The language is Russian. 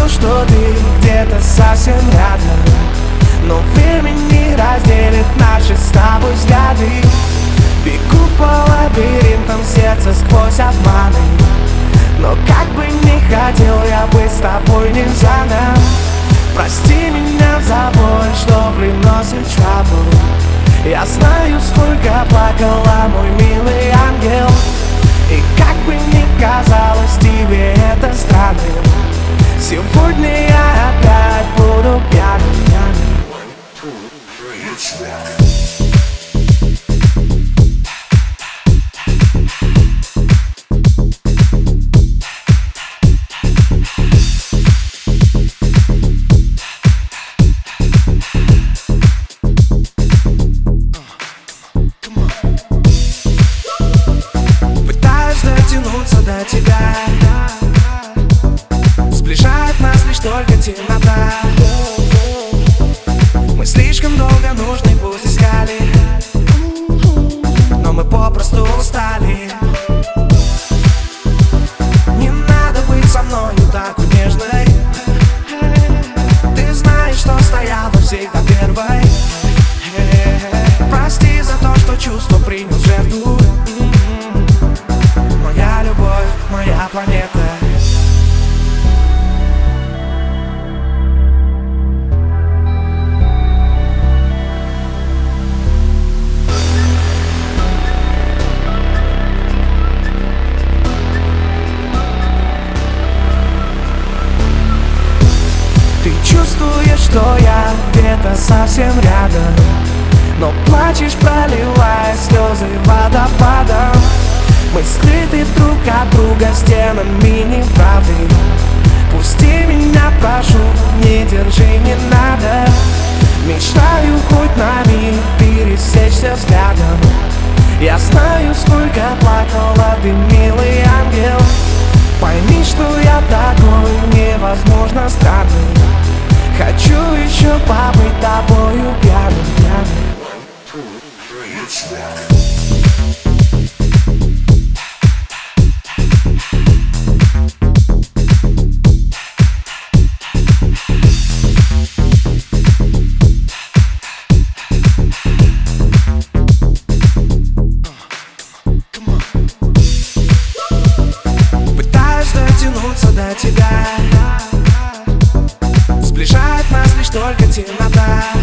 чувствую, что ты где-то совсем рядом. Но время не разделит наши с тобой взгляды. Бегу по лабиринтам сердца сквозь обманы. Но как бы не хотел я быть с тобой нельзя нам. Прости меня за боль, что приносит trouble Я знаю, сколько плакала мой милый ангел. И как бы ни казалось тебе это странным Сегодня я опять буду пьяным, пьяным дотянуться до тебя. Сближает нас лишь только чувствуешь, что я где-то совсем рядом. Но плачешь, проливая слезы водопадом. Мы скрыты друг от друга стенами неправды. Пусти меня, прошу, не держи, не надо. Мечтаю хоть на миг пересечься взглядом. Я знаю, сколько плакала ты, милый ангел. Пойми, что я такой невозможно странный тебя. Сближает нас лишь только темнота